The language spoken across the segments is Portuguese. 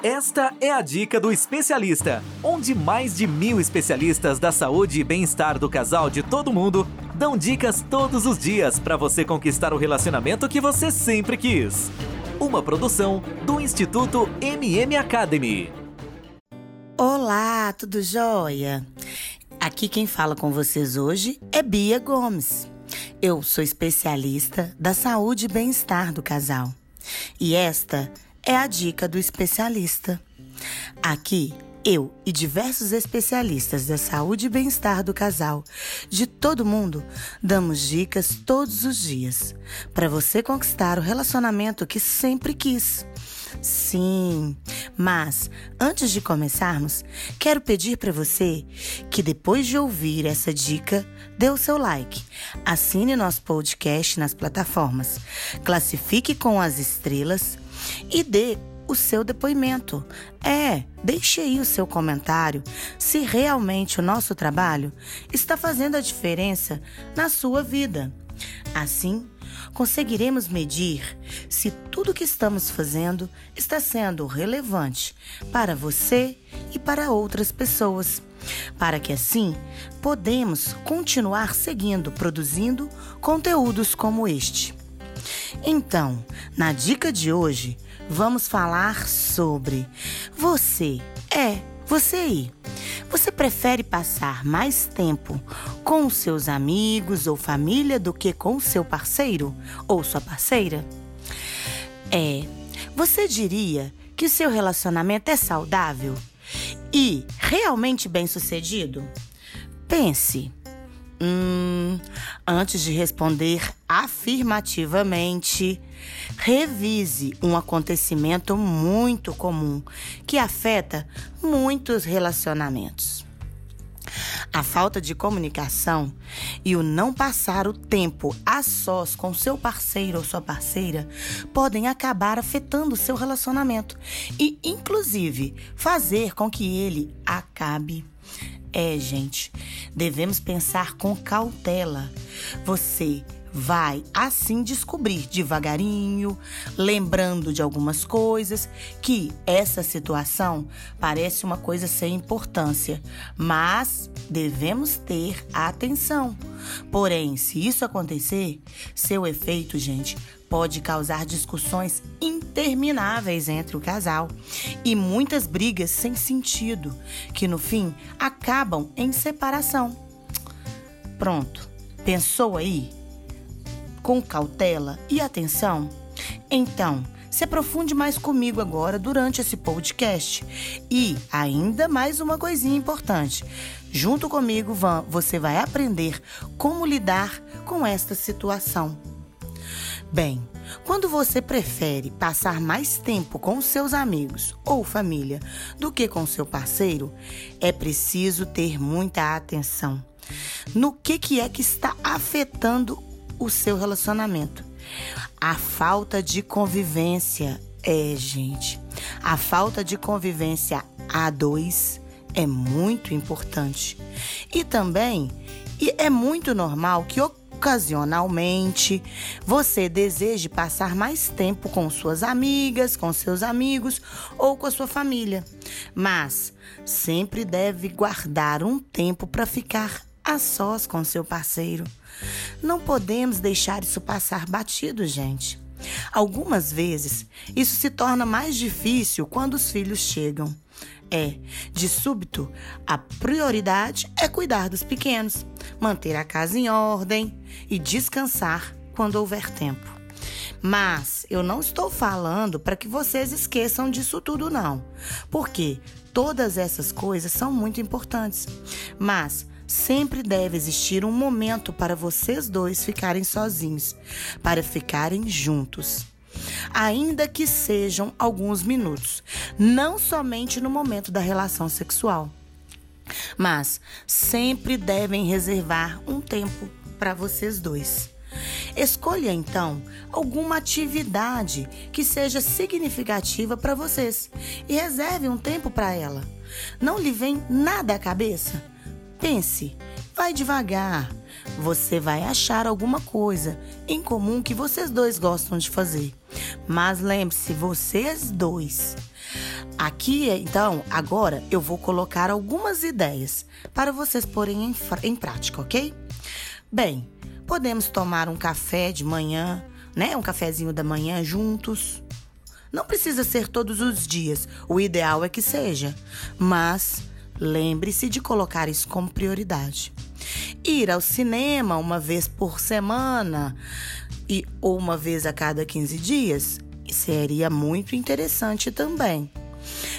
Esta é a dica do especialista, onde mais de mil especialistas da saúde e bem-estar do casal de todo mundo dão dicas todos os dias para você conquistar o relacionamento que você sempre quis. Uma produção do Instituto MM Academy. Olá, tudo jóia? Aqui quem fala com vocês hoje é Bia Gomes. Eu sou especialista da saúde e bem-estar do casal. E esta a dica do especialista. Aqui, eu e diversos especialistas da saúde e bem-estar do casal, de todo mundo, damos dicas todos os dias para você conquistar o relacionamento que sempre quis. Sim, mas antes de começarmos, quero pedir para você que depois de ouvir essa dica, dê o seu like, assine nosso podcast nas plataformas, classifique com as estrelas e dê o seu depoimento. É, deixe aí o seu comentário se realmente o nosso trabalho está fazendo a diferença na sua vida. Assim, conseguiremos medir se tudo que estamos fazendo está sendo relevante para você e para outras pessoas, para que assim podemos continuar seguindo produzindo conteúdos como este. Então, na dica de hoje, vamos falar sobre você. É, você aí. Você prefere passar mais tempo com seus amigos ou família do que com seu parceiro ou sua parceira? É, você diria que o seu relacionamento é saudável e realmente bem-sucedido? Pense. Hum, antes de responder afirmativamente, revise um acontecimento muito comum que afeta muitos relacionamentos. A falta de comunicação e o não passar o tempo a sós com seu parceiro ou sua parceira podem acabar afetando seu relacionamento e, inclusive, fazer com que ele acabe. É, gente, devemos pensar com cautela. Você vai assim descobrir devagarinho, lembrando de algumas coisas, que essa situação parece uma coisa sem importância, mas devemos ter atenção. Porém, se isso acontecer, seu efeito, gente, pode causar discussões intermináveis entre o casal e muitas brigas sem sentido, que no fim acabam em separação. Pronto, pensou aí? Com cautela e atenção? Então, se aprofunde mais comigo agora durante esse podcast. E ainda mais uma coisinha importante. Junto comigo, você vai aprender como lidar com esta situação. Bem, quando você prefere passar mais tempo com seus amigos ou família do que com seu parceiro, é preciso ter muita atenção no que, que é que está afetando o seu relacionamento. A falta de convivência é, gente, a falta de convivência a dois é muito importante. E também e é muito normal que ocasionalmente você deseje passar mais tempo com suas amigas, com seus amigos ou com a sua família. Mas sempre deve guardar um tempo para ficar a sós com seu parceiro. Não podemos deixar isso passar batido, gente. Algumas vezes, isso se torna mais difícil quando os filhos chegam. É, de súbito, a prioridade é cuidar dos pequenos, manter a casa em ordem e descansar quando houver tempo. Mas eu não estou falando para que vocês esqueçam disso tudo, não, porque todas essas coisas são muito importantes. Mas sempre deve existir um momento para vocês dois ficarem sozinhos, para ficarem juntos. Ainda que sejam alguns minutos, não somente no momento da relação sexual. Mas sempre devem reservar um tempo para vocês dois. Escolha então alguma atividade que seja significativa para vocês e reserve um tempo para ela. Não lhe vem nada à cabeça? Pense, vai devagar, você vai achar alguma coisa em comum que vocês dois gostam de fazer. Mas lembre-se, vocês dois. Aqui, então, agora eu vou colocar algumas ideias para vocês porem em, em prática, ok? Bem, podemos tomar um café de manhã, né? Um cafezinho da manhã juntos. Não precisa ser todos os dias, o ideal é que seja, mas lembre-se de colocar isso como prioridade. Ir ao cinema uma vez por semana e ou uma vez a cada 15 dias seria muito interessante também.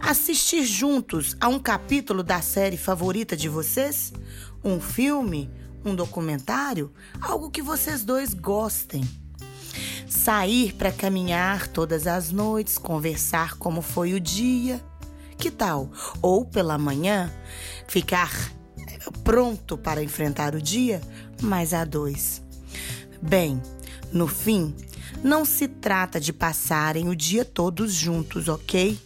Assistir juntos a um capítulo da série favorita de vocês? Um filme? Um documentário? Algo que vocês dois gostem. Sair para caminhar todas as noites, conversar como foi o dia. Que tal? Ou pela manhã, ficar pronto para enfrentar o dia, mas a dois. Bem, no fim, não se trata de passarem o dia todos juntos, ok?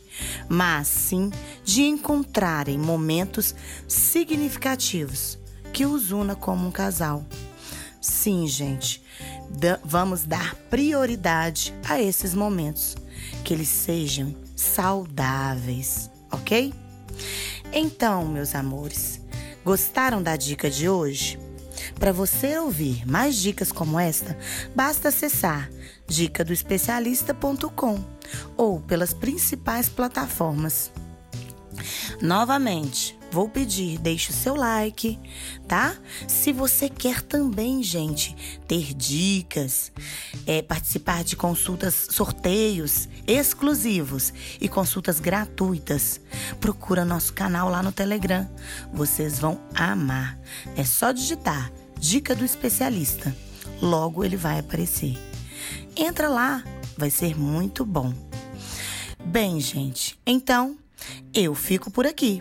Mas sim de encontrarem momentos significativos que os una como um casal. Sim, gente, vamos dar prioridade a esses momentos, que eles sejam saudáveis, ok? Então, meus amores, gostaram da dica de hoje? Para você ouvir mais dicas como esta, basta acessar dicadoespecialista.com ou pelas principais plataformas. Novamente, vou pedir, deixe o seu like, tá? Se você quer também, gente, ter dicas, é, participar de consultas, sorteios exclusivos e consultas gratuitas, procura nosso canal lá no Telegram. Vocês vão amar. É só digitar Dica do Especialista. Logo ele vai aparecer. Entra lá, vai ser muito bom. Bem, gente, então eu fico por aqui